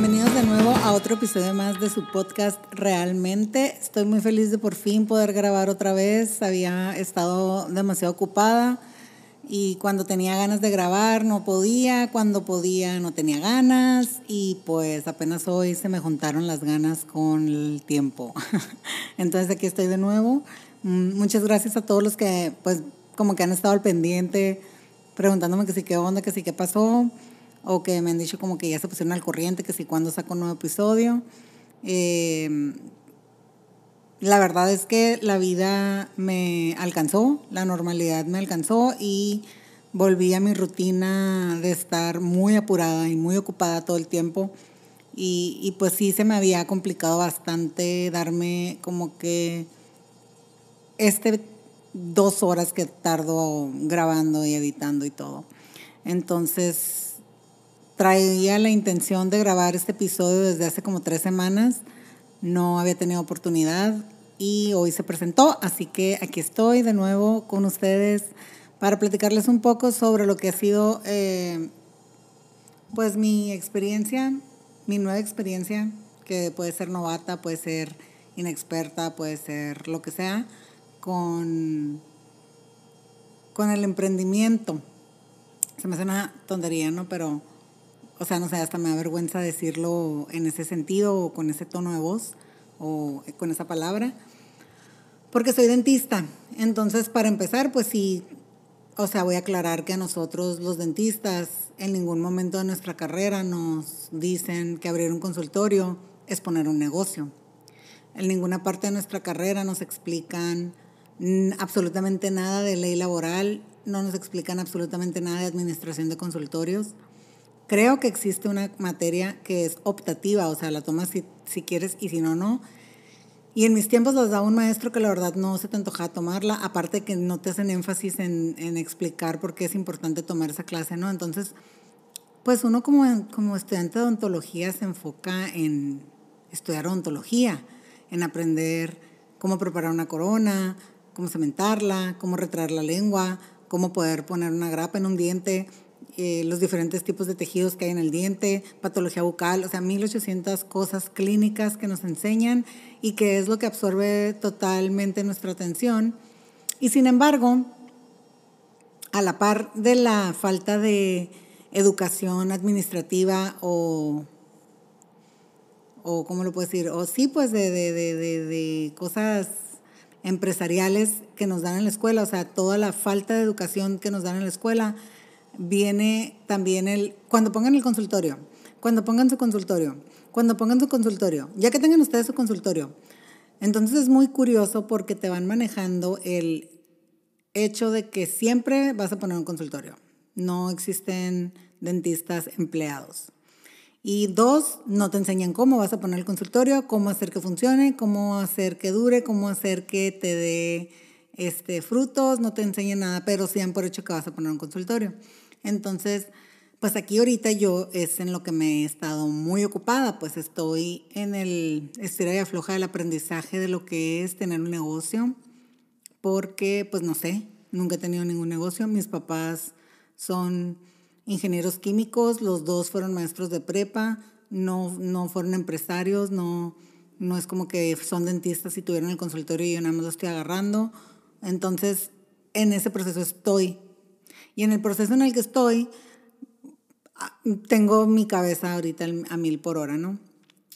Bienvenidos de nuevo a otro episodio más de su podcast Realmente. Estoy muy feliz de por fin poder grabar otra vez. Había estado demasiado ocupada y cuando tenía ganas de grabar no podía, cuando podía no tenía ganas y pues apenas hoy se me juntaron las ganas con el tiempo. Entonces aquí estoy de nuevo. Mm, muchas gracias a todos los que pues como que han estado al pendiente preguntándome que sí qué onda, que sí qué pasó o que me han dicho como que ya se pusieron al corriente, que si cuando saco un nuevo episodio. Em, la verdad es que la vida me alcanzó, la normalidad me alcanzó y volví a mi rutina de estar muy apurada y muy ocupada todo el tiempo. Y, y pues sí se me había complicado bastante darme como que este dos horas que tardo grabando y editando y todo. Entonces traía la intención de grabar este episodio desde hace como tres semanas. No había tenido oportunidad y hoy se presentó, así que aquí estoy de nuevo con ustedes para platicarles un poco sobre lo que ha sido eh, pues mi experiencia, mi nueva experiencia, que puede ser novata, puede ser inexperta, puede ser lo que sea, con, con el emprendimiento. Se me hace una tontería, ¿no? Pero o sea, no sé, hasta me da vergüenza decirlo en ese sentido o con ese tono de voz o con esa palabra, porque soy dentista. Entonces, para empezar, pues sí, o sea, voy a aclarar que a nosotros los dentistas en ningún momento de nuestra carrera nos dicen que abrir un consultorio es poner un negocio. En ninguna parte de nuestra carrera nos explican absolutamente nada de ley laboral, no nos explican absolutamente nada de administración de consultorios. Creo que existe una materia que es optativa, o sea, la tomas si, si quieres y si no, no. Y en mis tiempos los da un maestro que la verdad no se te antojaba tomarla, aparte que no te hacen énfasis en, en, explicar por qué es importante tomar esa clase, ¿no? Entonces, pues uno como, como estudiante de odontología se enfoca en estudiar odontología, en aprender cómo preparar una corona, cómo cementarla, cómo retraer la lengua, cómo poder poner una grapa en un diente, eh, los diferentes tipos de tejidos que hay en el diente, patología bucal, o sea, 1800 cosas clínicas que nos enseñan y que es lo que absorbe totalmente nuestra atención. Y sin embargo, a la par de la falta de educación administrativa o, o ¿cómo lo puedo decir? O sí, pues de, de, de, de cosas empresariales que nos dan en la escuela, o sea, toda la falta de educación que nos dan en la escuela, viene también el, cuando pongan el consultorio, cuando pongan su consultorio, cuando pongan su consultorio, ya que tengan ustedes su consultorio. Entonces es muy curioso porque te van manejando el hecho de que siempre vas a poner un consultorio. No existen dentistas empleados. Y dos, no te enseñan cómo vas a poner el consultorio, cómo hacer que funcione, cómo hacer que dure, cómo hacer que te dé este, frutos, no te enseñan nada, pero sí por hecho que vas a poner un consultorio. Entonces, pues aquí ahorita yo es en lo que me he estado muy ocupada, pues estoy en el estira y afloja del aprendizaje de lo que es tener un negocio, porque pues no sé, nunca he tenido ningún negocio, mis papás son ingenieros químicos, los dos fueron maestros de prepa, no, no fueron empresarios, no, no es como que son dentistas y tuvieron el consultorio y yo nada más lo estoy agarrando. Entonces, en ese proceso estoy y en el proceso en el que estoy, ah, tengo mi cabeza ahorita a mil por hora, ¿no?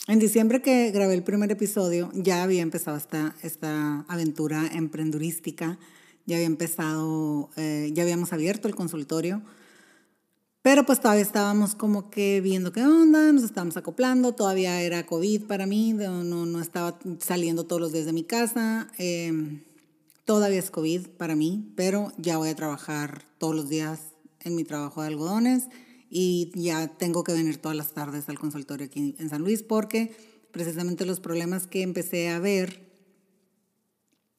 En diciembre que grabé el primer episodio, ya había empezado esta, esta aventura emprendurística, ya había empezado, eh, ya habíamos abierto el consultorio, pero pues todavía estábamos como que viendo qué onda, nos estábamos acoplando, todavía era COVID para mí, no, no estaba saliendo todos los días de mi casa. Eh, Todavía es COVID para mí, pero ya voy a trabajar todos los días en mi trabajo de algodones y ya tengo que venir todas las tardes al consultorio aquí en San Luis porque precisamente los problemas que empecé a ver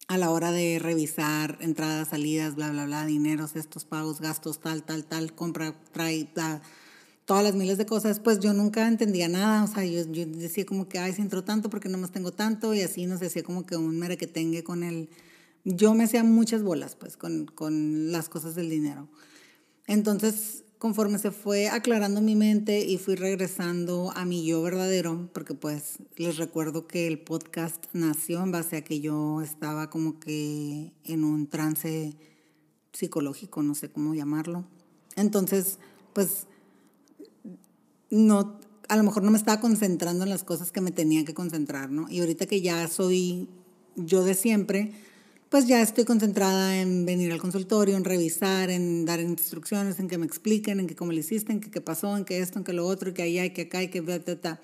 a la hora de revisar entradas, salidas, bla, bla, bla, dineros, estos pagos, gastos, tal, tal, tal, compra, trae, todas las miles de cosas, pues yo nunca entendía nada, o sea, yo, yo decía como que, ay, si entró tanto porque no más tengo tanto, y así nos decía como que un merequetengue con el yo me hacía muchas bolas, pues, con, con las cosas del dinero. Entonces, conforme se fue aclarando mi mente y fui regresando a mi yo verdadero, porque pues les recuerdo que el podcast nació en base a que yo estaba como que en un trance psicológico, no sé cómo llamarlo. Entonces, pues no, a lo mejor no me estaba concentrando en las cosas que me tenía que concentrar, ¿no? Y ahorita que ya soy yo de siempre, pues ya estoy concentrada en venir al consultorio, en revisar, en dar instrucciones, en que me expliquen, en que cómo le hiciste, en que qué pasó, en que esto, en que lo otro, que allá, que acá, y que bla, bla, bla.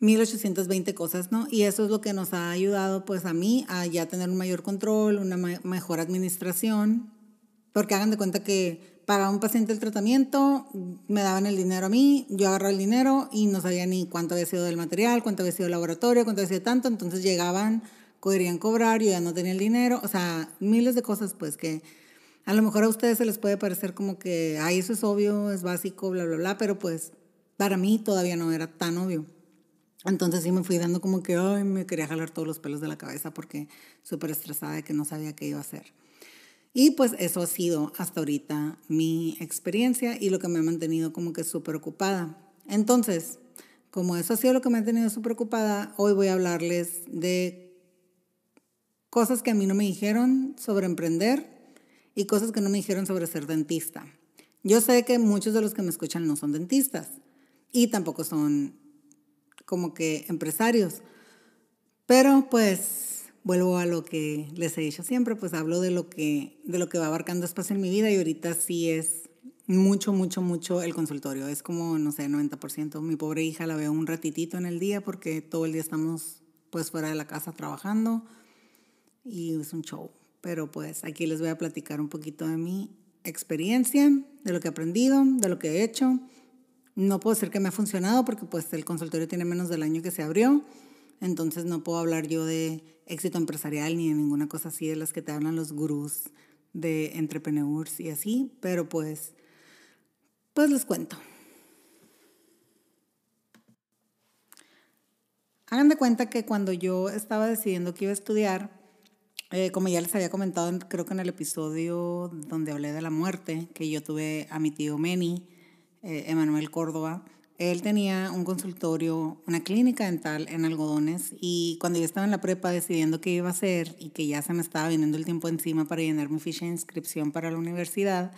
1820 cosas, ¿no? Y eso es lo que nos ha ayudado, pues a mí, a ya tener un mayor control, una mejor administración, porque hagan de cuenta que pagaba un paciente el tratamiento, me daban el dinero a mí, yo agarraba el dinero y no sabía ni cuánto había sido del material, cuánto había sido el laboratorio, cuánto había sido tanto, entonces llegaban podrían cobrar, yo ya no tenía el dinero, o sea, miles de cosas pues que a lo mejor a ustedes se les puede parecer como que, ay, eso es obvio, es básico, bla, bla, bla, pero pues para mí todavía no era tan obvio. Entonces sí me fui dando como que, ay, me quería jalar todos los pelos de la cabeza porque súper estresada de que no sabía qué iba a hacer. Y pues eso ha sido hasta ahorita mi experiencia y lo que me ha mantenido como que súper ocupada. Entonces, como eso ha sido lo que me ha tenido súper ocupada, hoy voy a hablarles de cosas que a mí no me dijeron sobre emprender y cosas que no me dijeron sobre ser dentista. Yo sé que muchos de los que me escuchan no son dentistas y tampoco son como que empresarios, pero pues vuelvo a lo que les he dicho siempre, pues hablo de lo que, de lo que va abarcando espacio en mi vida y ahorita sí es mucho, mucho, mucho el consultorio. Es como, no sé, 90%. Mi pobre hija la veo un ratitito en el día porque todo el día estamos pues fuera de la casa trabajando y es un show. Pero pues aquí les voy a platicar un poquito de mi experiencia, de lo que he aprendido, de lo que he hecho. No puedo decir que me ha funcionado porque pues el consultorio tiene menos del año que se abrió, entonces no puedo hablar yo de éxito empresarial ni de ninguna cosa así de las que te hablan los gurús de entrepreneurs y así, pero pues pues les cuento. Hagan de cuenta que cuando yo estaba decidiendo que iba a estudiar, eh, como ya les había comentado, creo que en el episodio donde hablé de la muerte, que yo tuve a mi tío Meni, eh, Emanuel Córdoba, él tenía un consultorio, una clínica dental en algodones y cuando yo estaba en la prepa decidiendo qué iba a hacer y que ya se me estaba viniendo el tiempo encima para llenar mi ficha de inscripción para la universidad,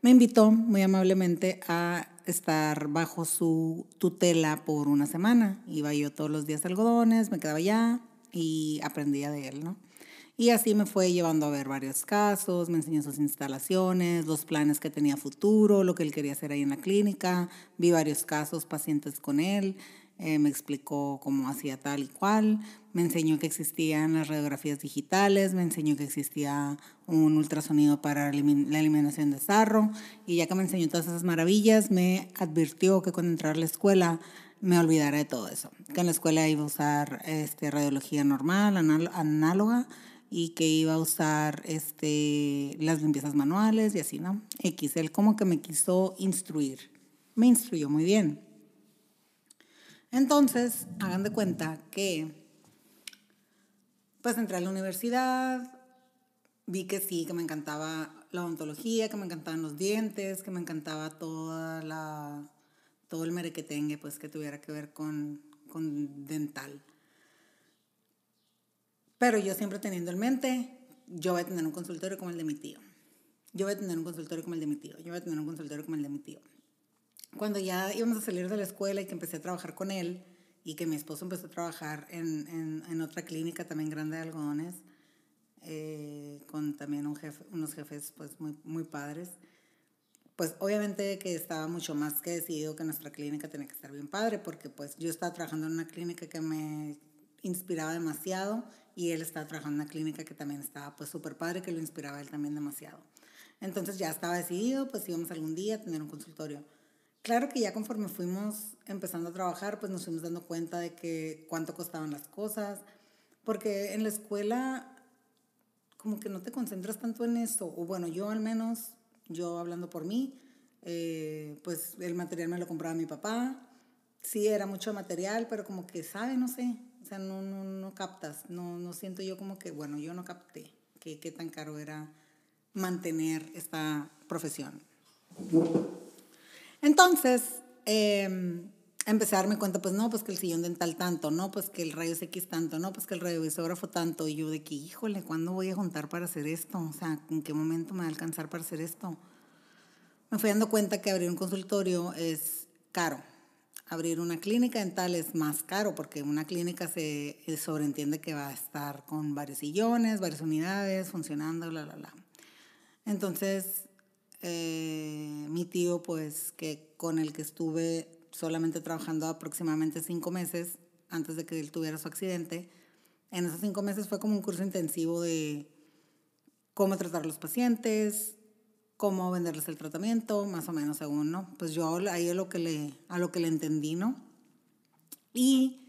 me invitó muy amablemente a estar bajo su tutela por una semana. Iba yo todos los días a algodones, me quedaba allá y aprendía de él, ¿no? Y así me fue llevando a ver varios casos, me enseñó sus instalaciones, los planes que tenía futuro, lo que él quería hacer ahí en la clínica. Vi varios casos, pacientes con él, eh, me explicó cómo hacía tal y cual, me enseñó que existían las radiografías digitales, me enseñó que existía un ultrasonido para la eliminación de sarro. Y ya que me enseñó todas esas maravillas, me advirtió que cuando entrara a la escuela me olvidara de todo eso, que en la escuela iba a usar este, radiología normal, análoga, y que iba a usar este, las limpiezas manuales y así, ¿no? X, él como que me quiso instruir. Me instruyó muy bien. Entonces, hagan de cuenta que, pues entré a la universidad, vi que sí, que me encantaba la odontología, que me encantaban los dientes, que me encantaba toda la, todo el merequetengue, pues que tuviera que ver con, con dental. Pero yo siempre teniendo en mente, yo voy a tener un consultorio como el de mi tío. Yo voy a tener un consultorio como el de mi tío. Yo voy a tener un consultorio como el de mi tío. Cuando ya íbamos a salir de la escuela y que empecé a trabajar con él y que mi esposo empezó a trabajar en, en, en otra clínica también grande de algodones, eh, con también un jefe, unos jefes pues muy, muy padres, pues obviamente que estaba mucho más que decidido que nuestra clínica tenía que estar bien padre, porque pues yo estaba trabajando en una clínica que me inspiraba demasiado y él estaba trabajando en una clínica que también estaba pues súper padre, que lo inspiraba él también demasiado. Entonces ya estaba decidido, pues íbamos algún día a tener un consultorio. Claro que ya conforme fuimos empezando a trabajar, pues nos fuimos dando cuenta de que cuánto costaban las cosas, porque en la escuela como que no te concentras tanto en eso, o bueno, yo al menos, yo hablando por mí, eh, pues el material me lo compraba mi papá, sí era mucho material, pero como que sabe, no sé, o sea, no, no, no captas, no, no siento yo como que, bueno, yo no capté qué tan caro era mantener esta profesión. Entonces, em, empecé a darme cuenta, pues no, pues que el sillón dental tanto, no, pues que el rayo X tanto, no, pues que el radiovisógrafo tanto. Y yo de que, híjole, ¿cuándo voy a juntar para hacer esto? O sea, ¿en qué momento me va a alcanzar para hacer esto? Me fui dando cuenta que abrir un consultorio es caro. Abrir una clínica dental es más caro porque una clínica se sobreentiende que va a estar con varios sillones, varias unidades, funcionando, bla, bla, bla. Entonces, eh, mi tío, pues, que con el que estuve solamente trabajando aproximadamente cinco meses antes de que él tuviera su accidente. En esos cinco meses fue como un curso intensivo de cómo tratar a los pacientes, cómo venderles el tratamiento, más o menos según, ¿no? Pues yo ahí a lo que le, a lo que le entendí, ¿no? Y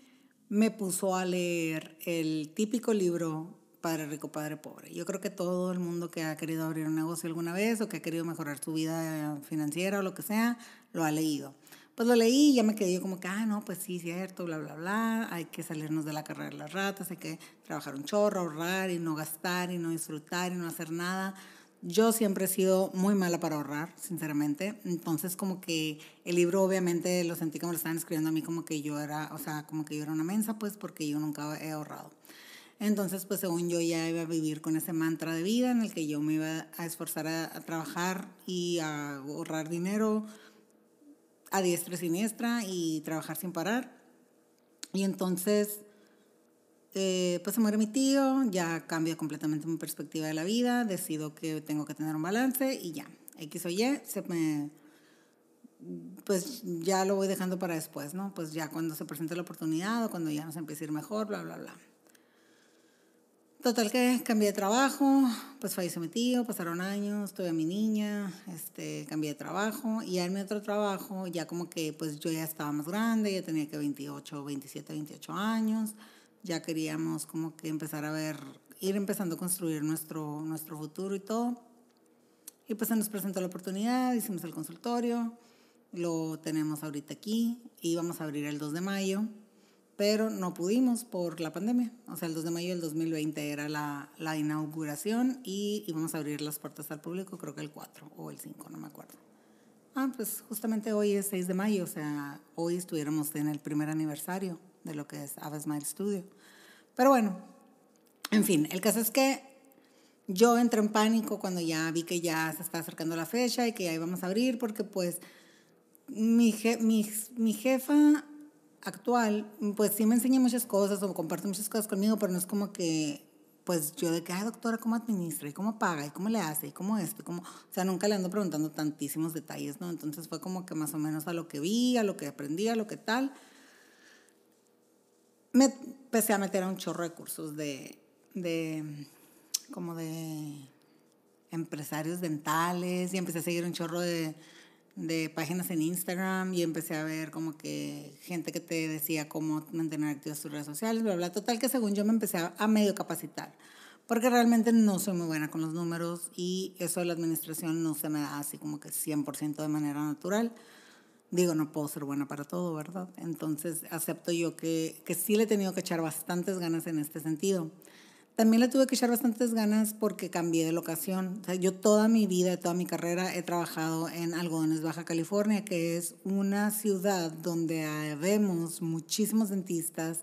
me puso a leer el típico libro Padre Rico, Padre Pobre. Yo creo que todo el mundo que ha querido abrir un negocio alguna vez o que ha querido mejorar su vida financiera o lo que sea, lo ha leído. Pues lo leí y ya me quedé yo como que, ah, no, pues sí, cierto, bla, bla, bla, hay que salirnos de la carrera de las ratas, hay que trabajar un chorro, ahorrar y no gastar y no disfrutar y no hacer nada. Yo siempre he sido muy mala para ahorrar, sinceramente. Entonces, como que el libro, obviamente, lo sentí como lo estaban escribiendo a mí, como que yo era, o sea, como que yo era una mensa, pues, porque yo nunca he ahorrado. Entonces, pues, según yo ya iba a vivir con ese mantra de vida en el que yo me iba a esforzar a, a trabajar y a ahorrar dinero a diestra y siniestra y trabajar sin parar. Y entonces, eh, pues se muere mi tío, ya cambia completamente mi perspectiva de la vida, decido que tengo que tener un balance y ya, X o Y, se me, pues ya lo voy dejando para después, ¿no? Pues ya cuando se presente la oportunidad o cuando ya nos empiece a ir mejor, bla, bla, bla. Total que cambié de trabajo, pues falleció mi tío, pasaron años, tuve a mi niña, este, cambié de trabajo y en mi otro trabajo ya como que pues yo ya estaba más grande, ya tenía que 28, 27, 28 años, ya queríamos como que empezar a ver, ir empezando a construir nuestro, nuestro futuro y todo. Y pues se nos presentó la oportunidad, hicimos el consultorio, lo tenemos ahorita aquí y vamos a abrir el 2 de mayo pero no pudimos por la pandemia. O sea, el 2 de mayo del 2020 era la, la, inauguración y íbamos a abrir las puertas al público, creo que el 4 o el 5, no me acuerdo. Ah, pues justamente hoy es 6 de mayo, o sea, hoy estuviéramos en el primer aniversario de lo que es Ava Smile Studio. Pero bueno, en fin, el caso es que yo entré en pánico cuando ya vi que ya se está acercando la fecha y que ya íbamos a abrir, porque pues mi, mi, mi jefa actual, pues sí me enseña muchas cosas o comparte muchas cosas conmigo, pero no es como que, pues yo de que, ay, doctora, ¿cómo administra? ¿Y cómo paga? ¿Y cómo le hace? ¿Y cómo esto? ¿Y cómo? O sea, nunca le ando preguntando tantísimos detalles, ¿no? Entonces fue como que más o menos a lo que vi, a lo que aprendí, a lo que tal. Me empecé a meter a un chorro de cursos de, de como de empresarios dentales y empecé a seguir un chorro de de páginas en Instagram y empecé a ver como que gente que te decía cómo mantener activas tus redes sociales, bla, bla. Total que según yo me empecé a, medio capacitar, porque realmente no soy muy buena con los números y eso de la administración no se me da así como que 100% de manera natural. Digo, no puedo ser buena para todo, ¿verdad? Entonces acepto yo que, que sí le he tenido que echar bastantes ganas en este sentido. También le tuve que echar bastantes ganas porque cambié de locación. O sea, yo toda mi vida, toda mi carrera he trabajado en Algodones, Baja California, que es una ciudad donde vemos muchísimos dentistas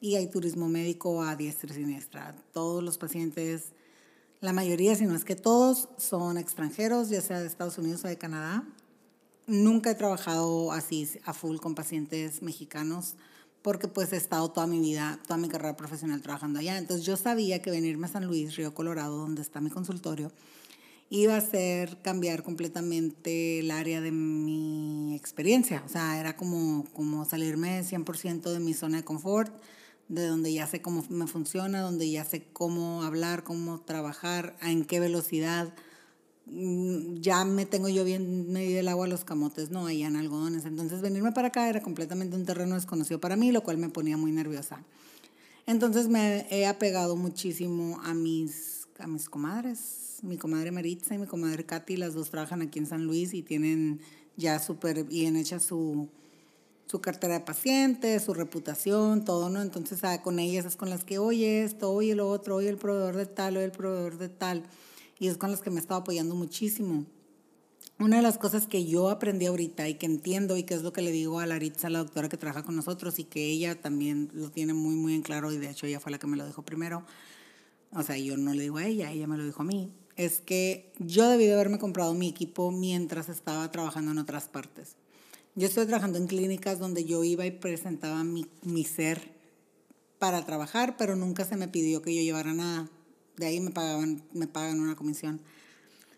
y hay turismo médico a diestra y siniestra. Todos los pacientes, la mayoría, si no es que todos, son extranjeros, ya sea de Estados Unidos o de Canadá. Nunca he trabajado así a full con pacientes mexicanos porque pues he estado toda mi vida, toda mi carrera profesional trabajando allá. Entonces yo sabía que venirme a San Luis, Río Colorado, donde está mi consultorio, iba a ser cambiar completamente el área de mi experiencia. O sea, era como, como salirme 100% de mi zona de confort, de donde ya sé cómo me funciona, donde ya sé cómo hablar, cómo trabajar, en qué velocidad ya me tengo yo bien medio el agua a los camotes, no, en algodones. Entonces venirme para acá era completamente un terreno desconocido para mí, lo cual me ponía muy nerviosa. Entonces me he apegado muchísimo a mis, a mis comadres, mi comadre Maritza y mi comadre Katy, las dos trabajan aquí en San Luis y tienen ya súper bien hecha su, su cartera de pacientes, su reputación, todo, ¿no? Entonces ah, con ellas es con las que, oye esto, oye lo otro, oye el proveedor de tal, oye el proveedor de tal y es con las que me he apoyando muchísimo. una de las cosas que yo aprendí ahorita y que entiendo y que es lo que le digo a Laritza, la doctora que trabaja con nosotros y que ella también lo tiene muy, muy en claro y de hecho ella fue la que me lo dijo primero, o sea, yo no le digo a ella, ella me lo dijo a mí, es que yo debí de haberme comprado mi equipo mientras estaba trabajando en otras partes. Yo estoy trabajando en clínicas donde yo iba y presentaba mi, mi ser para trabajar, pero nunca se me pidió que yo llevara nada. De ahí me pagaban, me pagan una comisión.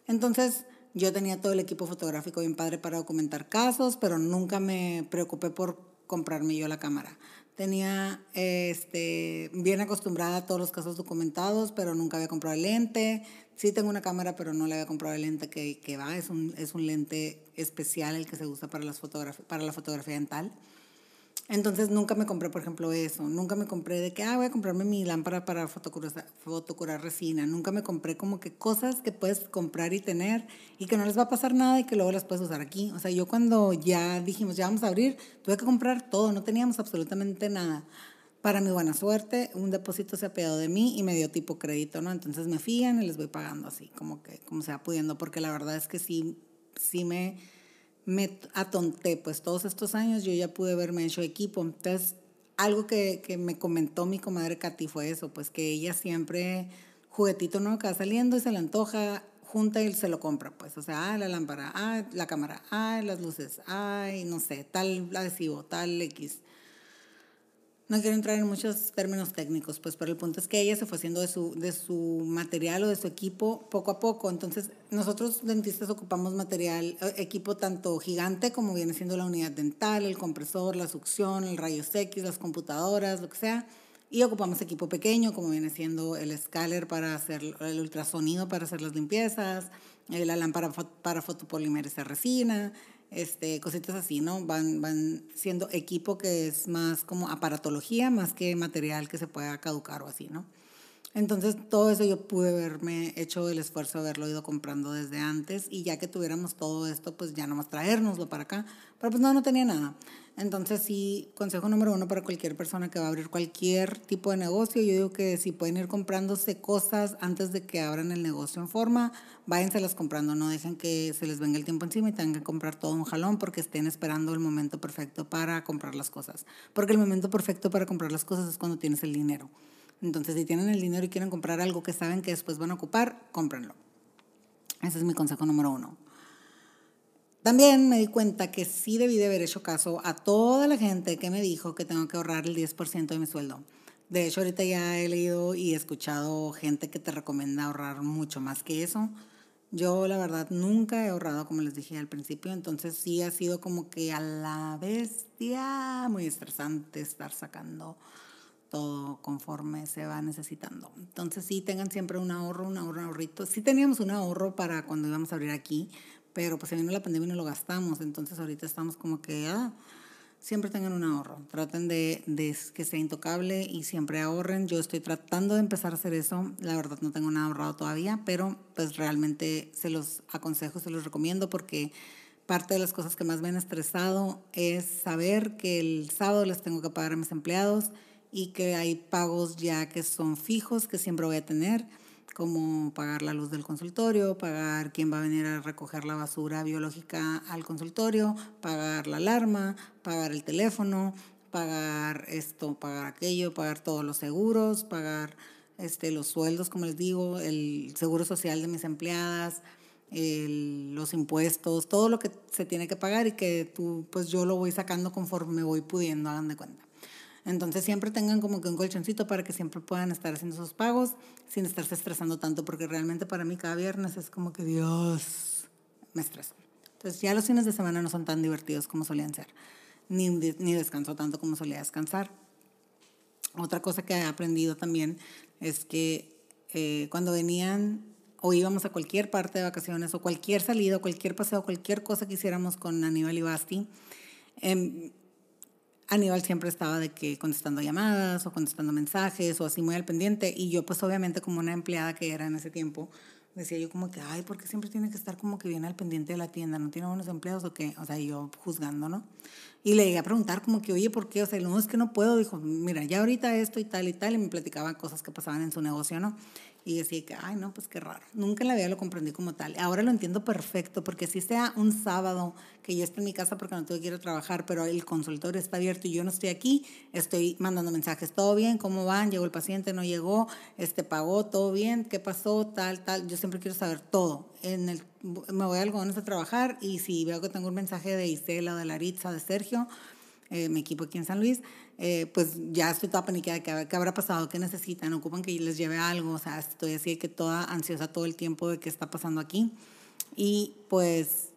Entonces, yo tenía todo el equipo fotográfico bien padre para documentar casos, pero nunca me preocupé por comprarme yo la cámara. Tenía este, bien acostumbrada a todos los casos documentados, pero nunca había comprado el lente. Sí tengo una cámara, pero no le había comprado el lente que, que va. Es un, es un lente especial el que se usa para, las para la fotografía dental. Entonces nunca me compré, por ejemplo, eso. Nunca me compré de que, ah, voy a comprarme mi lámpara para fotocurar, resina. Nunca me compré como que cosas que puedes comprar y tener y que no les va a pasar nada y que luego las puedes usar aquí. O sea, yo cuando ya dijimos, ya vamos a abrir, tuve que comprar todo, no teníamos absolutamente nada. Para mi buena suerte, un depósito se ha pegado de mí y me dio tipo crédito, ¿no? Entonces me fían y les voy pagando así, como que, como sea pudiendo, porque la verdad es que sí, sí me me atonté, pues todos estos años yo ya pude verme hecho equipo. Entonces, algo que, que me comentó mi comadre Katy fue eso, pues que ella siempre, juguetito nuevo que saliendo y se le antoja, junta y se lo compra, pues, o sea, ah, la lámpara, ah, la cámara, ah, las luces, ay, no sé, tal adhesivo, tal X. No quiero entrar en muchos términos técnicos, pues, pero el punto es que ella se fue haciendo de su, de su material o de su equipo poco a poco. Entonces, nosotros dentistas ocupamos material, eh, equipo tanto gigante como viene siendo la unidad dental, el compresor, la succión, el rayos X, las computadoras, lo que sea. Y ocupamos equipo pequeño, como viene siendo el escáner para hacer el ultrasonido, para hacer las limpiezas, eh, la lámpara para fotopolímeros resina, este, cositas así, ¿no? Van, van siendo equipo que es más como aparatología, más que material que se pueda caducar o así, ¿no? Entonces, todo eso yo pude haberme hecho el esfuerzo de haberlo ido comprando desde antes y ya que tuviéramos todo esto, pues ya nomás traérnoslo para acá. Pero pues no, no tenía nada. Entonces, sí, consejo número uno para cualquier persona que va a abrir cualquier tipo de negocio, yo digo que si pueden ir comprándose cosas antes de que abran el negocio en forma, váyanselas comprando, no dejen que se les venga el tiempo encima y tengan que comprar todo un jalón porque estén esperando el momento perfecto para comprar las cosas. Porque el momento perfecto para comprar las cosas es cuando tienes el dinero. Entonces, si tienen el dinero y quieren comprar algo que saben que después van a ocupar, cómprenlo. Ese es mi consejo número uno. También me di cuenta que sí debí de haber hecho caso a toda la gente que me dijo que tengo que ahorrar el 10% de mi sueldo. De hecho, ahorita ya he leído y escuchado gente que te recomienda ahorrar mucho más que eso. Yo la verdad nunca he ahorrado, como les dije al principio, entonces sí ha sido como que a la bestia muy estresante estar sacando todo conforme se va necesitando. Entonces sí tengan siempre un ahorro, un ahorro, un ahorrito. Sí teníamos un ahorro para cuando íbamos a abrir aquí, pero pues se vino la pandemia y no lo gastamos. Entonces ahorita estamos como que, ah, siempre tengan un ahorro. Traten de, de, que sea intocable y siempre ahorren. Yo estoy tratando de empezar a hacer eso. La verdad no tengo nada ahorrado todavía, pero pues realmente se los aconsejo, se los recomiendo porque parte de las cosas que más me han estresado es saber que el sábado les tengo que pagar a mis empleados y que hay pagos ya que son fijos que siempre voy a tener, como pagar la luz del consultorio, pagar quién va a venir a recoger la basura biológica al consultorio, pagar la alarma, pagar el teléfono, pagar esto, pagar aquello, pagar todos los seguros, pagar este, los sueldos, como les digo, el seguro social de mis empleadas, los impuestos, todo lo que se tiene que pagar y que tú, pues yo lo voy sacando conforme me voy pudiendo, hagan de cuenta. Entonces siempre tengan como que un colchoncito para que siempre puedan estar haciendo sus pagos sin estarse estresando tanto, porque realmente para mí cada viernes es como que Dios, me estreso. Entonces ya los fines de semana no son tan divertidos como solían ser, ni, ni descanso tanto como solía descansar. Otra cosa que he aprendido también es que eh, cuando venían o íbamos a cualquier parte de vacaciones o cualquier salida, cualquier paseo, cualquier cosa que hiciéramos con Aníbal y Basti, eh, Aníbal siempre estaba de que contestando llamadas o contestando mensajes o así muy al pendiente. Y yo pues obviamente como una empleada que era en ese tiempo decía yo como que ay porque siempre tiene que estar como que viene al pendiente de la tienda no tiene buenos empleados o qué o sea yo juzgando no Y le llegué a preguntar como que, oye, ¿por qué? O sea, no, es que no puedo. Dijo, mira, ya ahorita esto y tal y tal. Y me platicaba cosas que pasaban en su negocio, ¿no? Y decía que, ay, no, pues qué raro. Nunca en la vida lo comprendí como tal. Ahora lo entiendo perfecto, porque si sea un sábado que yo esté en mi casa porque no tengo que ir a trabajar, pero el consultorio está abierto y yo no estoy aquí, estoy mandando mensajes, ¿todo bien? ¿Cómo van? ¿Llegó el paciente? ¿No llegó? Este, ¿Pagó? ¿Todo bien? ¿Qué pasó? Tal, tal. Yo siempre quiero saber todo. En el, me voy a algodones a trabajar y si veo que tengo un mensaje de Isela, de Laritza, de Sergio, eh, mi equipo aquí en San Luis, eh, pues ya estoy toda paniqueada, ¿qué, ¿qué, habrá pasado? ¿Qué necesitan? ¿Ocupan que les lleve algo? O sea, estoy así que toda ansiosa todo el tiempo de qué está pasando aquí. Y pues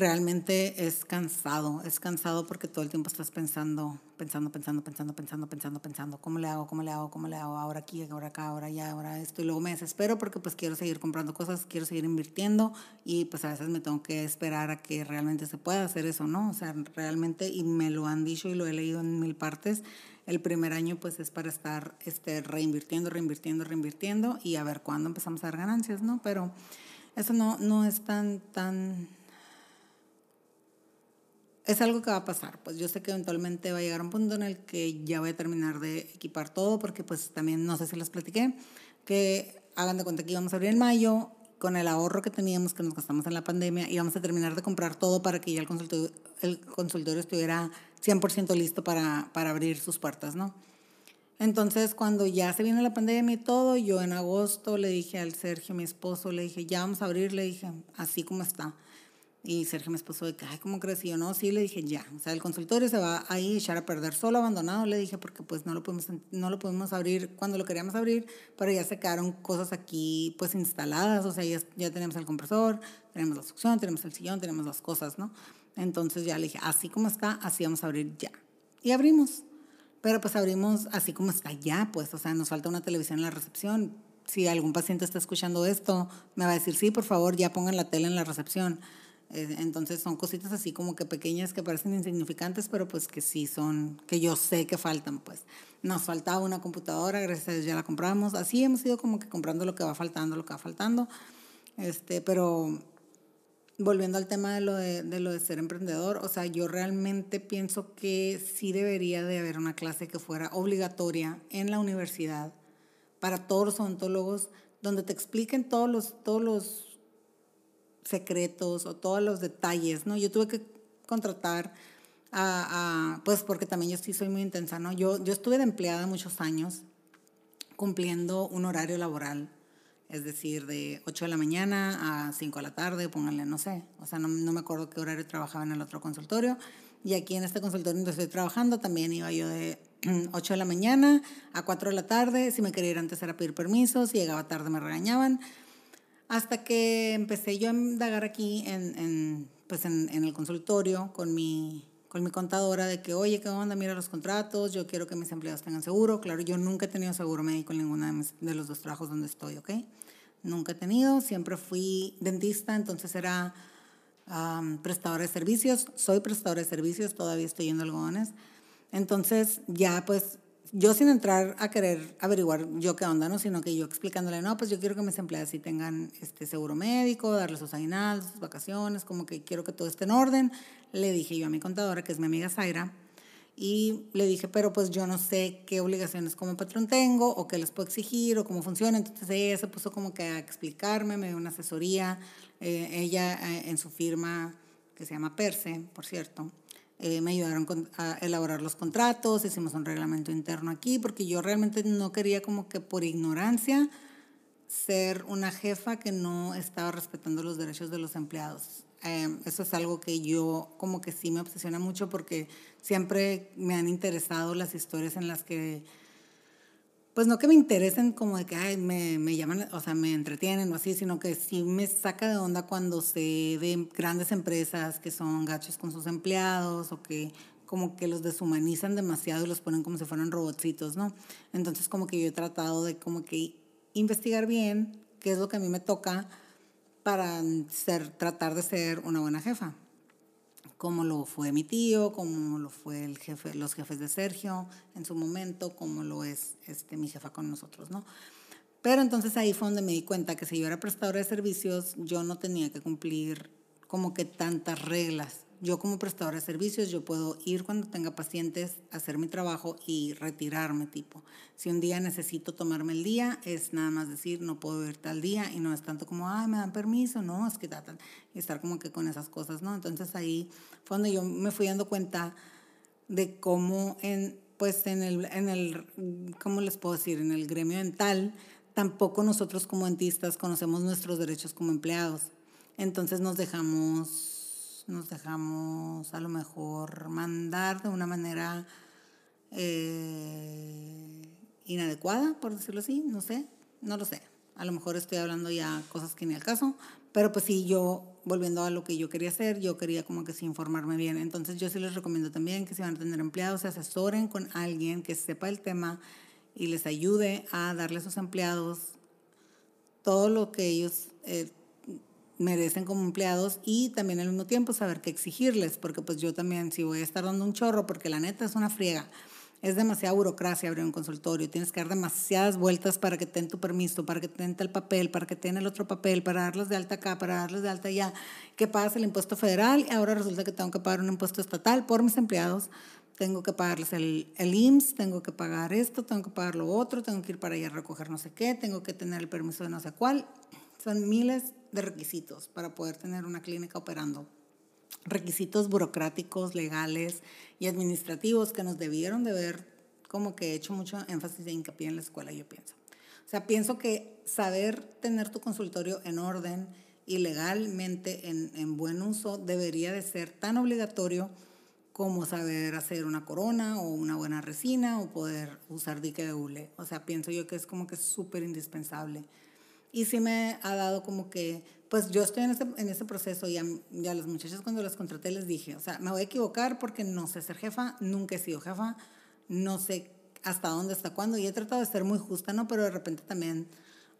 realmente es cansado, es cansado porque todo el tiempo estás pensando, pensando, pensando, pensando, pensando, pensando, pensando, ¿cómo le hago? ¿Cómo le hago? ¿Cómo le hago? Ahora aquí, ahora acá, ahora allá, ahora esto. Y luego me desespero porque pues quiero seguir comprando cosas, quiero seguir invirtiendo y pues a veces me tengo que esperar a que realmente se pueda hacer eso, ¿no? O sea, realmente, y me lo han dicho y lo he leído en mil partes, el primer año pues es para estar este, reinvirtiendo, reinvirtiendo, reinvirtiendo y a ver cuándo empezamos a dar ganancias, ¿no? Pero eso no, no es tan, tan es algo que va a pasar. Pues yo sé que eventualmente va a llegar un punto en el que ya voy a terminar de equipar todo, porque pues también, no sé si les platiqué, que hagan de cuenta que íbamos a abrir en mayo, con el ahorro que teníamos, que nos gastamos en la pandemia, íbamos a terminar de comprar todo para que ya el consultorio, el consultorio estuviera 100% listo para, para abrir sus puertas, ¿no? Entonces, cuando ya se vino la pandemia y todo, yo en agosto le dije al Sergio, mi esposo, le dije, ya vamos a abrir, le dije, así como está. Y Sergio, mi esposo, de que, ay, ¿cómo crees? Y yo, no, sí, le dije, ya. O sea, el consultorio se va ahí echar a perder solo, abandonado, le dije, porque pues no lo podemos, no lo podemos abrir cuando lo queríamos abrir, pero ya se quedaron cosas aquí, pues, instaladas. O sea, ya, ya tenemos el compresor, tenemos la succión, tenemos el sillón, tenemos las cosas, ¿no? Entonces ya le dije, así como está, así vamos a abrir ya. Y abrimos. Pero pues abrimos así como está ya, pues, o sea, nos falta una televisión en la recepción. Si algún paciente está escuchando esto, me va a decir, sí, por favor, ya pongan la tele en la recepción entonces son cositas así como que pequeñas que parecen insignificantes, pero pues que sí son, que yo sé que faltan, pues. Nos faltaba una computadora, gracias a Dios ya la compramos. Así hemos ido como que comprando lo que va faltando, lo que va faltando. Este, pero volviendo al tema de lo de, de lo de ser emprendedor, o sea, yo realmente pienso que sí debería de haber una clase que fuera obligatoria en la universidad para todos los odontólogos, donde te expliquen todos los, todos los secretos o todos los detalles, ¿no? Yo tuve que contratar a, pues porque también yo sí soy muy intensa, ¿no? Yo, yo estuve de empleada muchos años cumpliendo un horario laboral, es decir, de 8 de la mañana a 5 de la tarde, pónganle, no sé, o sea, no, no me acuerdo qué horario trabajaba en el otro consultorio, y aquí en este consultorio donde estoy trabajando también iba yo de 8 de la mañana a 4 de la tarde, si me quería ir antes era pedir permisos, si llegaba tarde me regañaban, hasta que empecé yo a indagar aquí en, en pues en, en, el consultorio con mi, con mi contadora de que, oye, ¿qué onda? Mira los contratos, yo quiero que mis empleados tengan seguro. Claro, yo nunca he tenido seguro médico en ninguno de, de los dos trabajos donde estoy, ¿ok? Nunca he tenido, siempre fui dentista, entonces era um, prestadora de servicios. Soy prestadora de servicios, todavía estoy yendo algodones. Entonces ya pues yo sin entrar a querer averiguar yo qué onda, ¿no? Sino que yo explicándole, no, pues yo quiero que mis empleados sí tengan este seguro médico, darles sus aguinaldos, sus vacaciones, como que quiero que todo esté en orden. Le dije yo a mi contadora, que es mi amiga Zaira, y le dije, pero pues yo no sé qué obligaciones como patrón tengo, o qué les puedo exigir, o cómo funciona. Entonces ella se puso como que a explicarme, me dio una asesoría. Eh, ella eh, en su firma, que se llama Perse, por cierto, eh, me ayudaron a elaborar los contratos, hicimos un reglamento interno aquí, porque yo realmente no quería como que por ignorancia ser una jefa que no estaba respetando los derechos de los empleados. Eh, eso es algo que yo como que sí me obsesiona mucho porque siempre me han interesado las historias en las que pues no que me interesen como de que me, me, llaman, o sea, me entretienen o así, sino que sí me saca de onda cuando se ven grandes empresas que son gachos con sus empleados o que como que los deshumanizan demasiado y los ponen como si fueran robotcitos, ¿no? Entonces como que yo he tratado de como que investigar bien qué es lo que a mí me toca para ser, tratar de ser una buena jefa como lo fue mi tío, como lo fue el jefe, los jefes de Sergio en su momento, como lo es este, mi jefa con nosotros, ¿no? Pero entonces ahí fue donde me di cuenta que si yo era prestadora de servicios, yo no tenía que cumplir como que tantas reglas. Yo como prestadora de servicios, yo puedo ir cuando tenga pacientes, hacer mi trabajo y retirarme tipo. Si un día necesito tomarme el día, es nada más decir, no puedo ir tal día y no es tanto como, ay, me dan permiso, no, es que tal, estar como que con esas cosas, ¿no? Entonces ahí fue donde yo me fui dando cuenta de cómo en, pues en el, en el, ¿cómo les puedo decir? En el gremio dental, tampoco nosotros como dentistas conocemos nuestros derechos como empleados. Entonces nos dejamos, nos dejamos a lo mejor mandar de una manera eh, inadecuada, por decirlo así, no sé, no lo sé. A lo mejor estoy hablando ya cosas que ni al caso, pero pues sí, yo, volviendo a lo que yo quería hacer, yo quería como que sí informarme bien. Entonces yo sí les recomiendo también que si van a tener empleados, se asesoren con alguien que sepa el tema y les ayude a darle a sus empleados todo lo que ellos eh, merecen como empleados y también al mismo tiempo saber qué exigirles, porque pues yo también si voy a estar dando un chorro, porque la neta es una friega, es demasiada burocracia abrir un consultorio, tienes que dar demasiadas vueltas para que te den tu permiso, para que te den el papel, para que te den el otro papel, para darlos de alta acá, para darlos de alta allá, que pagas el impuesto federal y ahora resulta que tengo que pagar un impuesto estatal por mis empleados, tengo que pagarles el, el IMSS, tengo que pagar esto, tengo que pagar lo otro, tengo que ir para allá a recoger no sé qué, tengo que tener el permiso de no sé cuál. Son miles de requisitos para poder tener una clínica operando. Requisitos burocráticos, legales y administrativos que nos debieron de ver como que he hecho mucho énfasis e hincapié en la escuela, yo pienso. O sea, pienso que saber tener tu consultorio en orden y legalmente en, en buen uso debería de ser tan obligatorio como saber hacer una corona o una buena resina o poder usar dique de hule. O sea, pienso yo que es como que súper indispensable. Y sí me ha dado como que, pues yo estoy en ese, en ese proceso y a, a las muchachas cuando las contraté les dije, o sea, me voy a equivocar porque no sé ser jefa, nunca he sido jefa, no sé hasta dónde, hasta cuándo, y he tratado de ser muy justa, ¿no? Pero de repente también,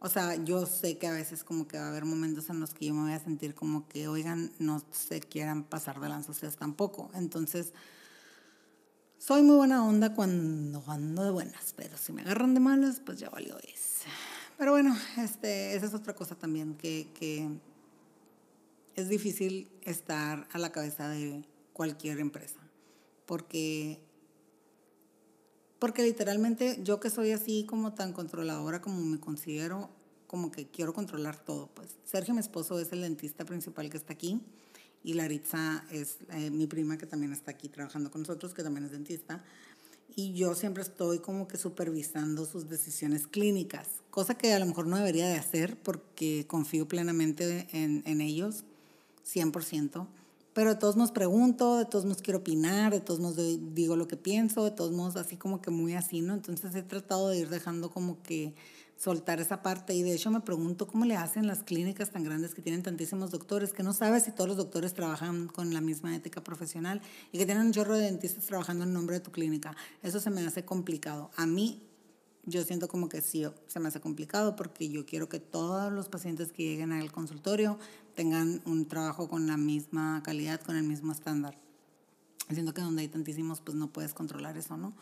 o sea, yo sé que a veces como que va a haber momentos en los que yo me voy a sentir como que, oigan, no se quieran pasar de lanza ustedes tampoco. Entonces, soy muy buena onda cuando ando de buenas, pero si me agarran de malas, pues ya valió eso. Pero bueno, este, esa es otra cosa también, que, es difícil estar a la cabeza de cualquier empresa, porque, porque literalmente yo que soy así como tan controladora como me considero, como que quiero controlar todo. Pues Sergio, mi esposo, es el dentista principal que está aquí y Laritza es eh, mi prima que también está aquí trabajando con nosotros, que también es dentista y yo siempre estoy como que supervisando sus decisiones clínicas, cosa que a lo mejor no debería de hacer porque confío plenamente en, en ellos, 100%. Pero de todos modos pregunto, de todos modos quiero opinar, de todos modos digo lo que pienso, de todos modos así como que muy así, ¿no? Entonces he tratado de ir dejando como que soltar esa parte. Y de hecho me pregunto cómo le hacen las clínicas tan grandes que tienen tantísimos doctores, que no sabes si todos los doctores trabajan con la misma ética profesional y que tienen un chorro de dentistas trabajando en nombre de tu clínica. Eso se me hace complicado. A mí, yo siento como que sí, se me hace complicado porque yo quiero que todos los pacientes que lleguen al consultorio tengan un trabajo con la misma calidad, con el mismo estándar. Siento que donde hay tantísimos, pues no puedes controlar eso, ¿no?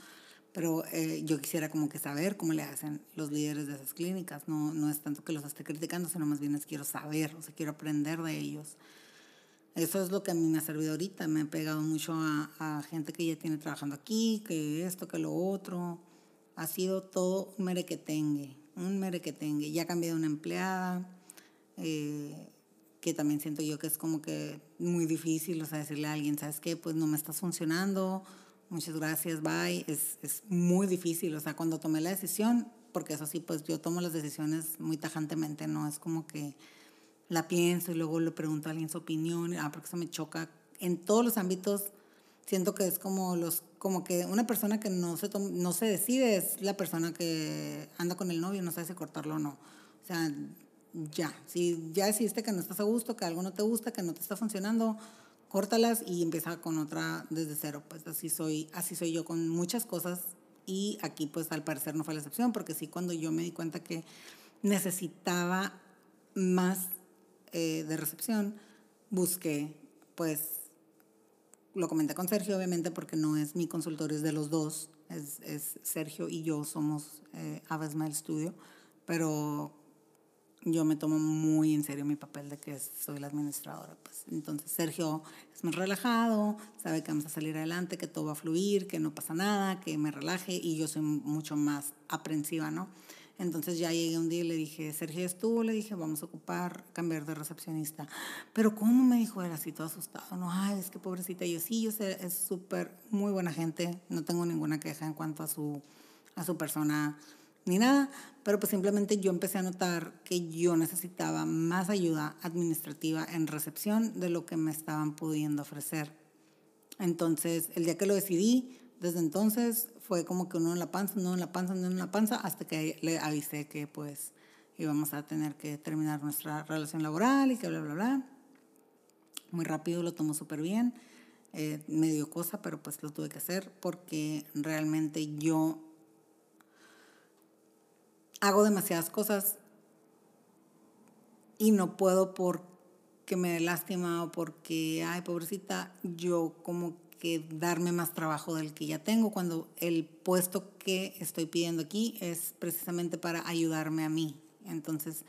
Pero eh, yo quisiera como que saber cómo le hacen los líderes de esas clínicas. No, no es tanto que los esté criticando, sino más bien es quiero saber, o sea, quiero aprender de ellos. Eso es lo que a mí me ha servido ahorita. Me he pegado mucho a, a gente que ya tiene trabajando aquí, que esto, que lo otro. Ha sido todo un merequetengue, un merequetengue. Ya cambié de una empleada, eh, que también siento yo que es como que muy difícil, o sea, decirle a alguien, ¿sabes qué? Pues no me estás funcionando, muchas gracias, bye. Es, es muy difícil, o sea, cuando tomé la decisión, porque eso sí, pues yo tomo las decisiones muy tajantemente, no es como que la pienso y luego le pregunto a alguien su opinión, ah, porque eso me choca. En todos los ámbitos siento que es como los como que una persona que no se no se decide es la persona que anda con el novio no sabe si cortarlo o no. O sea, ya, si ya decidiste que no estás a gusto, que algo no te gusta, que no te está funcionando, córtalas y empieza con otra desde cero. Pues así soy, así soy yo con muchas cosas y aquí pues al parecer no fue la excepción porque sí cuando yo me di cuenta que necesitaba más eh, de recepción, busqué pues lo comenté con Sergio obviamente porque no es mi consultorio, es de los dos, es, es Sergio y yo somos eh, Ava Studio, pero yo me tomo muy en serio mi papel de que soy la administradora. Pues. Entonces Sergio es más relajado, sabe que vamos a salir adelante, que todo va a fluir, que no pasa nada, que me relaje y yo soy mucho más aprensiva, ¿no? Entonces ya llegué un día y le dije, Sergio estuvo, le dije, vamos a ocupar, cambiar de recepcionista. Pero ¿cómo me dijo él así todo asustado? No, ay, es que pobrecita. yo sí, yo sé, es súper, muy buena gente, no tengo ninguna queja en cuanto a su, a su persona ni nada, pero pues simplemente yo empecé a notar que yo necesitaba más ayuda administrativa en recepción de lo que me estaban pudiendo ofrecer. Entonces, el día que lo decidí, desde entonces fue como que uno en la panza, uno en la panza, uno en la panza, hasta que le avisé que pues íbamos a tener que terminar nuestra relación laboral y que bla, bla, bla. Muy rápido, lo tomó súper bien. Eh, me dio cosa, pero pues lo tuve que hacer porque realmente yo hago demasiadas cosas y no puedo porque me dé lástima o porque, ay, pobrecita, yo como que darme más trabajo del que ya tengo cuando el puesto que estoy pidiendo aquí es precisamente para ayudarme a mí. Entonces,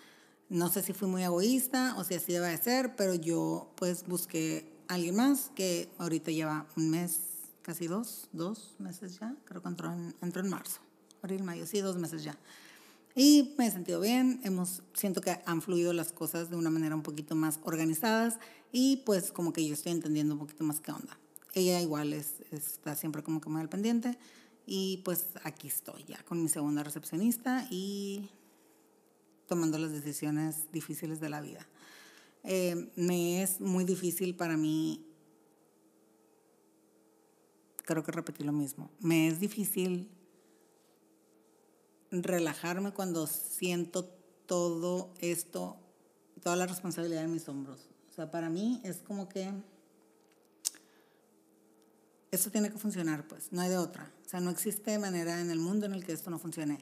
no sé si fui muy egoísta o si así debe de ser, pero yo pues busqué a alguien más que ahorita lleva un mes, casi dos, dos meses ya, creo que entró en, entró en marzo, abril, mayo, sí, dos meses ya. Y me he sentido bien, hemos, siento que han fluido las cosas de una manera un poquito más organizadas y pues como que yo estoy entendiendo un poquito más qué onda. Ella igual es, está siempre como que muy al pendiente y pues aquí estoy ya con mi segunda recepcionista y tomando las decisiones difíciles de la vida. Eh, me es muy difícil para mí, creo que repetí lo mismo, me es difícil relajarme cuando siento todo esto, toda la responsabilidad en mis hombros. O sea, para mí es como que esto tiene que funcionar, pues, no hay de otra. O sea, no existe manera en el mundo en el que esto no funcione.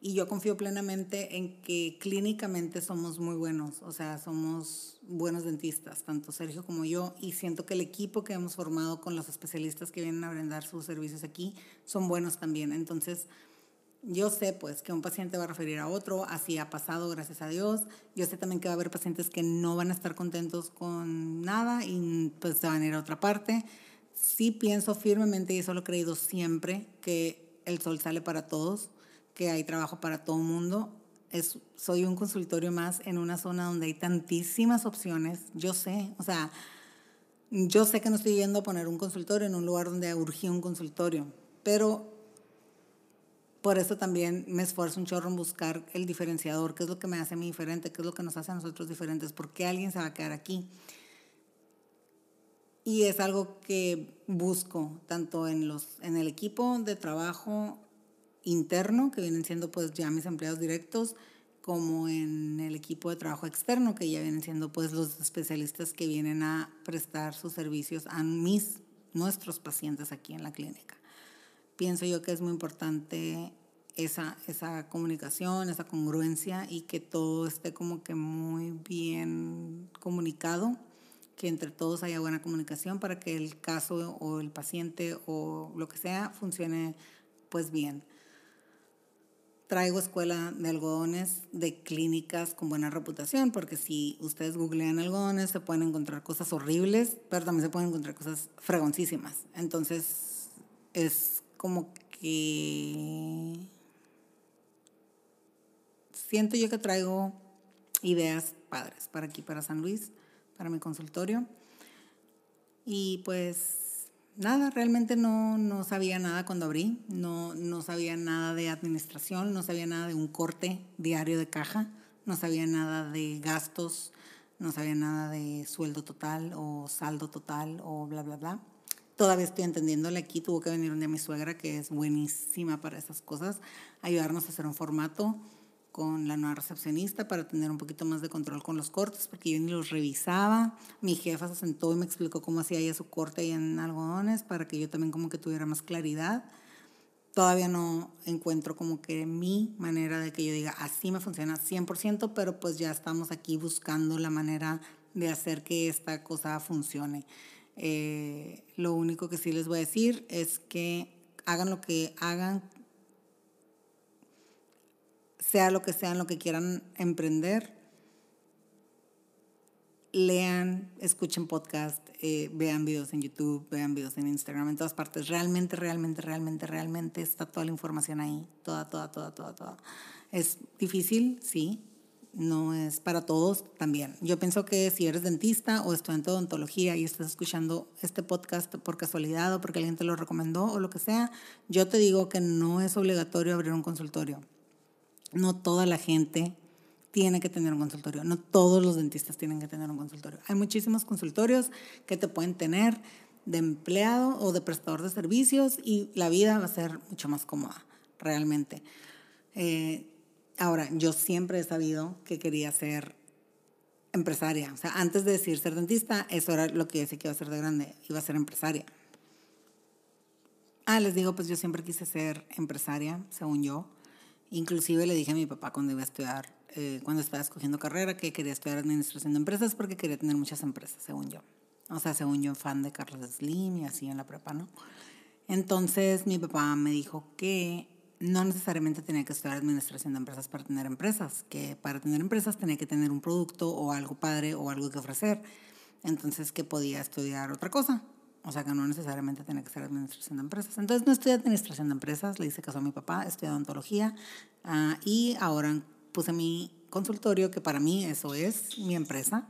Y yo confío plenamente en que clínicamente somos muy buenos, o sea, somos buenos dentistas, tanto Sergio como yo, y siento que el equipo que hemos formado con los especialistas que vienen a brindar sus servicios aquí son buenos también. Entonces, yo sé pues que un paciente va a referir a otro, así ha pasado, gracias a Dios. Yo sé también que va a haber pacientes que no van a estar contentos con nada y pues se van a ir a otra parte. Sí pienso firmemente, y eso lo he creído siempre, que el sol sale para todos, que hay trabajo para todo el mundo. Soy un consultorio más en una zona donde hay tantísimas opciones. Yo sé, o sea, yo sé que no estoy yendo a poner un consultorio en un lugar donde urgí un consultorio, pero por eso también me esfuerzo un chorro en buscar el diferenciador, qué es lo que me hace a mí diferente, qué es lo que nos hace a nosotros diferentes, por qué alguien se va a quedar aquí. Y es algo que busco tanto en, los, en el equipo de trabajo interno, que vienen siendo pues ya mis empleados directos, como en el equipo de trabajo externo, que ya vienen siendo pues los especialistas que vienen a prestar sus servicios a mis, nuestros pacientes aquí en la clínica. Pienso yo que es muy importante esa, esa comunicación, esa congruencia y que todo esté como que muy bien comunicado, que entre todos haya buena comunicación para que el caso o el paciente o lo que sea funcione pues bien. Traigo escuela de algodones de clínicas con buena reputación, porque si ustedes googlean algodones se pueden encontrar cosas horribles, pero también se pueden encontrar cosas fregoncísimas. Entonces es como que siento yo que traigo ideas padres para aquí, para San Luis, para mi consultorio. Y pues nada, realmente no, no sabía nada cuando abrí, no, no sabía nada de administración, no sabía nada de un corte diario de caja, no sabía nada de gastos, no sabía nada de sueldo total o saldo total o bla, bla, bla. Todavía estoy entendiéndole aquí, tuvo que venir un día mi suegra, que es buenísima para esas cosas, ayudarnos a hacer un formato con la nueva recepcionista para tener un poquito más de control con los cortes, porque yo ni los revisaba. Mi jefa se sentó y me explicó cómo hacía ella su corte ahí en algodones para que yo también como que tuviera más claridad. Todavía no encuentro como que mi manera de que yo diga, así me funciona 100%, pero pues ya estamos aquí buscando la manera de hacer que esta cosa funcione. Eh, lo único que sí les voy a decir es que hagan lo que hagan, sea lo que sean lo que quieran emprender, lean, escuchen podcast, eh, vean videos en YouTube, vean videos en Instagram, en todas partes. Realmente, realmente, realmente, realmente está toda la información ahí. Toda, toda, toda, toda, toda. Es difícil, sí. No es para todos también. Yo pienso que si eres dentista o estudiante de odontología y estás escuchando este podcast por casualidad o porque alguien te lo recomendó o lo que sea, yo te digo que no es obligatorio abrir un consultorio. No toda la gente tiene que tener un consultorio. No todos los dentistas tienen que tener un consultorio. Hay muchísimos consultorios que te pueden tener de empleado o de prestador de servicios y la vida va a ser mucho más cómoda, realmente. Eh, ahora, yo siempre he sabido que quería ser empresaria. O sea, antes de decir ser dentista, eso era lo que yo decía que iba a ser de grande, iba a ser empresaria. Ah, les digo, pues yo siempre quise ser empresaria, según yo. Inclusive le dije a mi papá cuando iba a estudiar eh, cuando estaba escogiendo carrera que quería estudiar administración de empresas porque quería tener muchas empresas, según yo. O sea, según yo, fan de Carlos Slim y así en la prepa, ¿no? Entonces mi papá me dijo que no necesariamente tenía que estudiar administración de empresas para tener empresas, que para tener empresas tenía que tener un producto o algo padre o algo que ofrecer. Entonces que podía estudiar otra cosa. O sea, que no necesariamente tenía que ser administración de empresas. Entonces no estudié administración de empresas, le hice caso a mi papá, estudié odontología uh, y ahora puse mi consultorio, que para mí eso es mi empresa.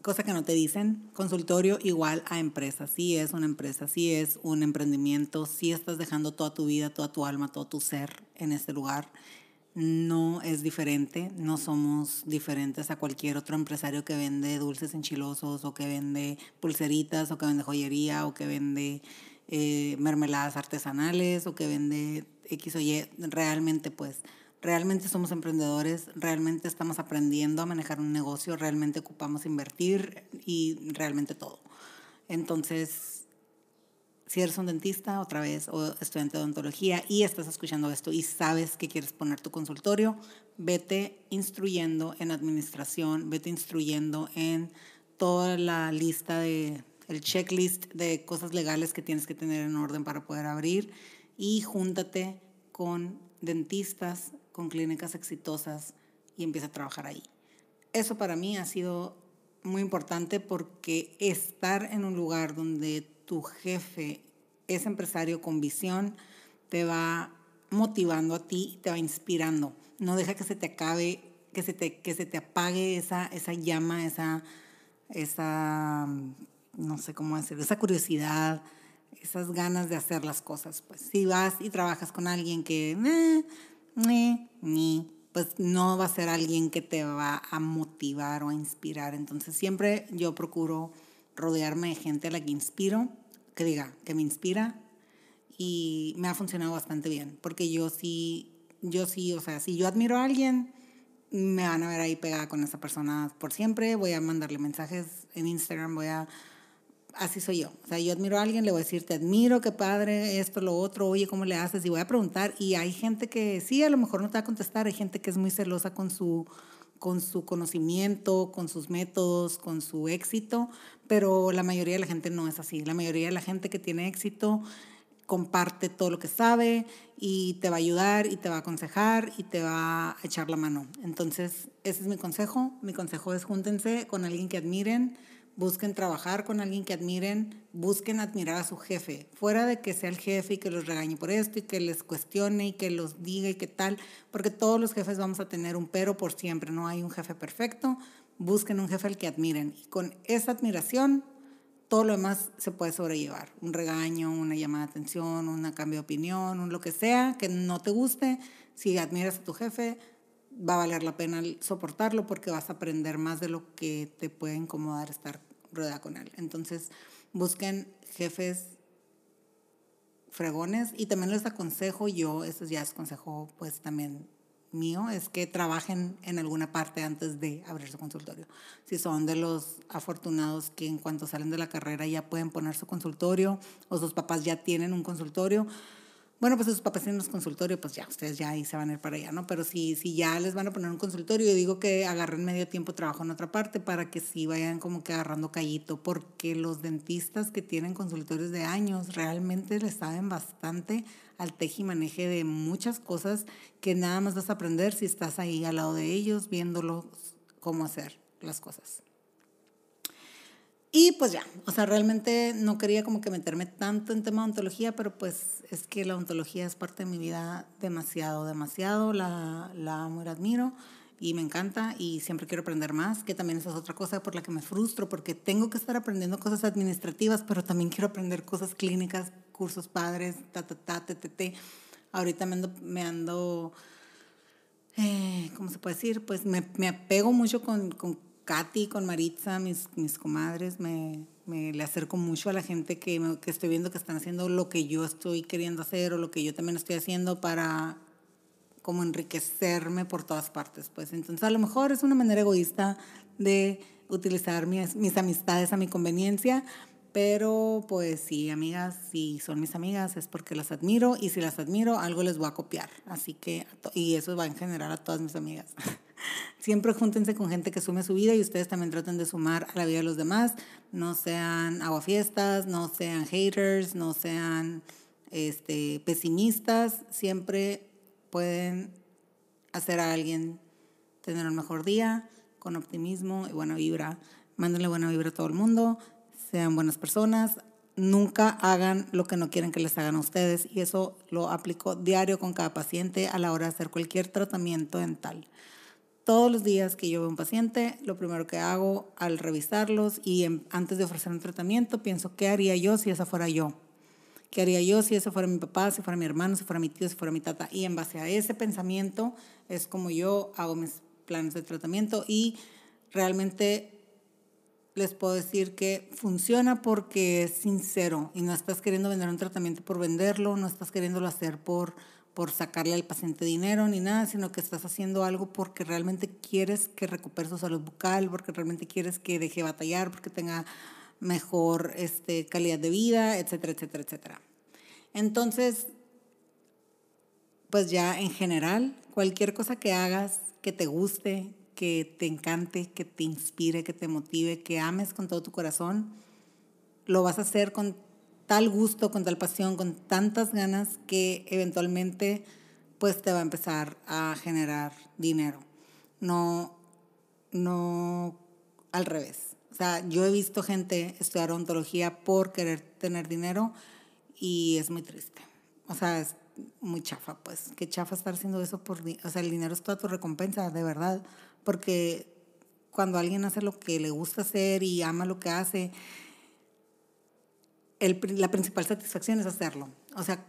Cosa que no te dicen, consultorio igual a empresa. Sí es una empresa, sí es un emprendimiento, sí estás dejando toda tu vida, toda tu alma, todo tu ser en este lugar. No es diferente, no somos diferentes a cualquier otro empresario que vende dulces enchilosos o que vende pulseritas o que vende joyería o que vende eh, mermeladas artesanales o que vende X o Y. Realmente pues realmente somos emprendedores, realmente estamos aprendiendo a manejar un negocio, realmente ocupamos invertir y realmente todo. Entonces, si eres un dentista otra vez o estudiante de odontología y estás escuchando esto y sabes que quieres poner tu consultorio, vete instruyendo en administración, vete instruyendo en toda la lista de el checklist de cosas legales que tienes que tener en orden para poder abrir y júntate con dentistas con clínicas exitosas y empieza a trabajar ahí. Eso para mí ha sido muy importante porque estar en un lugar donde tu jefe es empresario con visión te va motivando a ti, te va inspirando. No deja que se te acabe, que se te, que se te apague esa, esa llama, esa, esa, no sé cómo decirlo, esa curiosidad, esas ganas de hacer las cosas. Pues si vas y trabajas con alguien que eh, ni, pues no va a ser alguien que te va a motivar o a inspirar. Entonces siempre yo procuro rodearme de gente a la que inspiro, que diga, que me inspira y me ha funcionado bastante bien, porque yo sí, yo sí, o sea, si yo admiro a alguien, me van a ver ahí pegada con esa persona por siempre, voy a mandarle mensajes en Instagram, voy a así soy yo. O sea, yo admiro a alguien, le voy a decir, te admiro, qué padre, esto, lo otro, oye, ¿cómo le haces? Y voy a preguntar. Y hay gente que sí, a lo mejor no te va a contestar, hay gente que es muy celosa con su, con su conocimiento, con sus métodos, con su éxito, pero la mayoría de la gente no es así. La mayoría de la gente que tiene éxito comparte todo lo que sabe y te va a ayudar y te va a aconsejar y te va a echar la mano. Entonces, ese es mi consejo. Mi consejo es júntense con alguien que admiren busquen trabajar con alguien que admiren, busquen admirar a su jefe, fuera de que sea el jefe y que los regañe por esto y que les cuestione y que los diga y qué tal, porque todos los jefes vamos a tener un pero por siempre, no hay un jefe perfecto, busquen un jefe al que admiren y con esa admiración todo lo demás se puede sobrellevar, un regaño, una llamada de atención, un cambio de opinión, un lo que sea que no te guste, si admiras a tu jefe, va a valer la pena soportarlo porque vas a aprender más de lo que te puede incomodar estar rodeada con él. Entonces, busquen jefes fregones y también les aconsejo yo, eso ya es consejo pues también mío, es que trabajen en alguna parte antes de abrir su consultorio. Si son de los afortunados que en cuanto salen de la carrera ya pueden poner su consultorio o sus papás ya tienen un consultorio, bueno, pues sus papás tienen un consultorio, pues ya, ustedes ya ahí se van a ir para allá, ¿no? Pero si, si ya les van a poner un consultorio, yo digo que agarren medio tiempo trabajo en otra parte para que sí vayan como que agarrando callito, porque los dentistas que tienen consultorios de años realmente les saben bastante al tejimaneje de muchas cosas que nada más vas a aprender si estás ahí al lado de ellos, viéndolos cómo hacer las cosas. Y pues ya, o sea, realmente no quería como que meterme tanto en tema de ontología, pero pues es que la ontología es parte de mi vida demasiado, demasiado, la, la amo y la admiro y me encanta y siempre quiero aprender más, que también esa es otra cosa por la que me frustro, porque tengo que estar aprendiendo cosas administrativas, pero también quiero aprender cosas clínicas, cursos padres, ta, ta, ta, ta, ta, ta. Ahorita me ando, me ando eh, ¿cómo se puede decir? Pues me, me apego mucho con, con Katy, con Maritza, mis, mis comadres, me, me, le acerco mucho a la gente que, que estoy viendo que están haciendo lo que yo estoy queriendo hacer o lo que yo también estoy haciendo para como enriquecerme por todas partes. Pues entonces a lo mejor es una manera egoísta de utilizar mis, mis amistades a mi conveniencia, pero pues sí, amigas, si son mis amigas es porque las admiro y si las admiro algo les voy a copiar. Así que, y eso va en general a todas mis amigas. Siempre júntense con gente que sume su vida y ustedes también traten de sumar a la vida de los demás. No sean aguafiestas, no sean haters, no sean este, pesimistas. Siempre pueden hacer a alguien tener un mejor día con optimismo y buena vibra. Mándenle buena vibra a todo el mundo. Sean buenas personas. Nunca hagan lo que no quieren que les hagan a ustedes. Y eso lo aplico diario con cada paciente a la hora de hacer cualquier tratamiento dental todos los días que yo veo un paciente, lo primero que hago al revisarlos y antes de ofrecer un tratamiento, pienso, ¿qué haría yo si esa fuera yo? ¿Qué haría yo si ese fuera mi papá, si fuera mi hermano, si fuera mi tío, si fuera mi tata? Y en base a ese pensamiento es como yo hago mis planes de tratamiento y realmente les puedo decir que funciona porque es sincero y no estás queriendo vender un tratamiento por venderlo, no estás queriéndolo hacer por por sacarle al paciente dinero ni nada, sino que estás haciendo algo porque realmente quieres que recupere su salud bucal, porque realmente quieres que deje batallar, porque tenga mejor este, calidad de vida, etcétera, etcétera, etcétera. Entonces, pues ya en general, cualquier cosa que hagas que te guste, que te encante, que te inspire, que te motive, que ames con todo tu corazón, lo vas a hacer con tal gusto, con tal pasión, con tantas ganas que eventualmente pues te va a empezar a generar dinero. No, no al revés. O sea, yo he visto gente estudiar ontología por querer tener dinero y es muy triste. O sea, es muy chafa, pues. Qué chafa estar haciendo eso por... O sea, el dinero es toda tu recompensa, de verdad. Porque cuando alguien hace lo que le gusta hacer y ama lo que hace la principal satisfacción es hacerlo. O sea,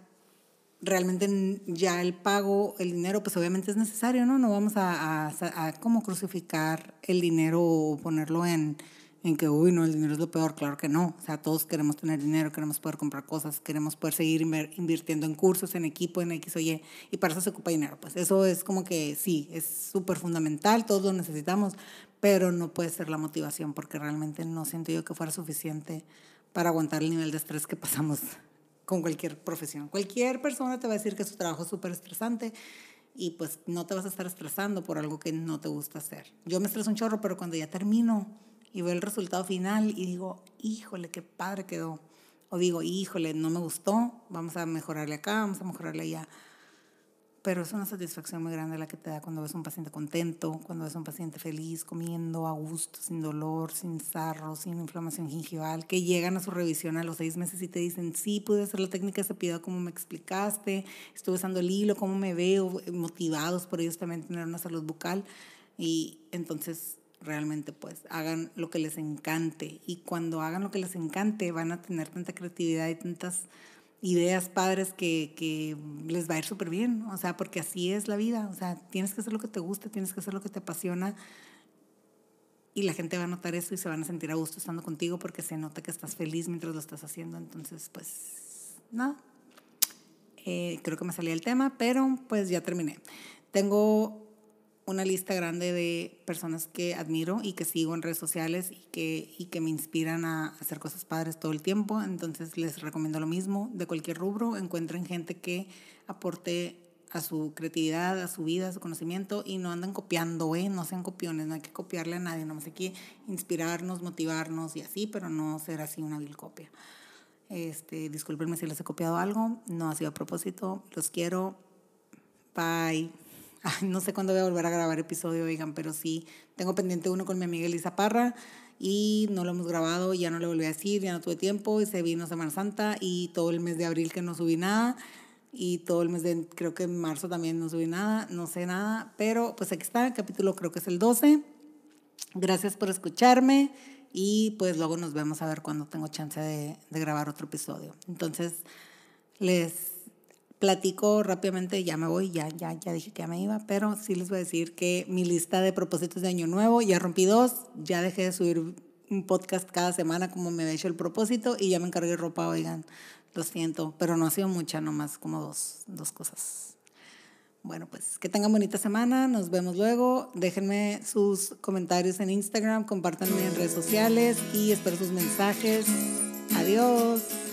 realmente ya el pago, el dinero, pues obviamente es necesario, ¿no? No vamos a, a, crucificar el dinero o ponerlo en, en que, uy, no, el dinero es lo peor. Claro que no. O sea, todos queremos tener dinero, queremos poder comprar cosas, queremos poder seguir invirtiendo en cursos, en equipo, en X o Y, y para eso se ocupa dinero. Pues eso es como que sí, es súper fundamental, todos lo necesitamos, pero no puede ser la motivación porque realmente no siento yo que fuera suficiente para aguantar el nivel de estrés que pasamos con cualquier profesión. Cualquier persona te va a decir que su trabajo es súper estresante y pues no te vas a estar estresando por algo que no te gusta hacer. Yo me estreso un chorro, pero cuando ya termino y veo el resultado final y digo, híjole, qué padre quedó. O digo, híjole, no me gustó, vamos a mejorarle acá, vamos a mejorarle allá pero es una satisfacción muy grande la que te da cuando ves un paciente contento, cuando ves un paciente feliz, comiendo a gusto, sin dolor, sin sarro, sin inflamación gingival, que llegan a su revisión a los seis meses y te dicen, sí, pude hacer la técnica de cepillado como me explicaste, estuve usando el hilo, cómo me veo, motivados por ellos también tener una salud bucal. Y entonces realmente pues hagan lo que les encante. Y cuando hagan lo que les encante van a tener tanta creatividad y tantas ideas padres que, que les va a ir súper bien, o sea, porque así es la vida, o sea, tienes que hacer lo que te gusta, tienes que hacer lo que te apasiona y la gente va a notar eso y se van a sentir a gusto estando contigo porque se nota que estás feliz mientras lo estás haciendo, entonces, pues, nada, eh, creo que me salía el tema, pero pues ya terminé. Tengo una lista grande de personas que admiro y que sigo en redes sociales y que, y que me inspiran a hacer cosas padres todo el tiempo. Entonces les recomiendo lo mismo de cualquier rubro. Encuentren gente que aporte a su creatividad, a su vida, a su conocimiento y no andan copiando, ¿eh? no sean copiones, no hay que copiarle a nadie, nomás hay que inspirarnos, motivarnos y así, pero no ser así una vil copia. Este, discúlpenme si les he copiado algo, no ha sido a propósito, los quiero, bye no sé cuándo voy a volver a grabar episodio, oigan, pero sí, tengo pendiente uno con mi amiga Elisa Parra y no lo hemos grabado, ya no le volví a decir, ya no tuve tiempo y se vino Semana Santa y todo el mes de abril que no subí nada y todo el mes de, creo que en marzo también no subí nada, no sé nada, pero pues aquí está, capítulo creo que es el 12. Gracias por escucharme y pues luego nos vemos a ver cuando tengo chance de grabar otro episodio. Entonces, les platico rápidamente, ya me voy, ya, ya, ya dije que ya me iba, pero sí les voy a decir que mi lista de propósitos de año nuevo, ya rompí dos, ya dejé de subir un podcast cada semana como me había hecho el propósito y ya me encargué ropa, oigan, lo siento, pero no ha sido mucha, nomás como dos, dos cosas. Bueno, pues que tengan bonita semana, nos vemos luego, déjenme sus comentarios en Instagram, compártanme en redes sociales y espero sus mensajes. Adiós.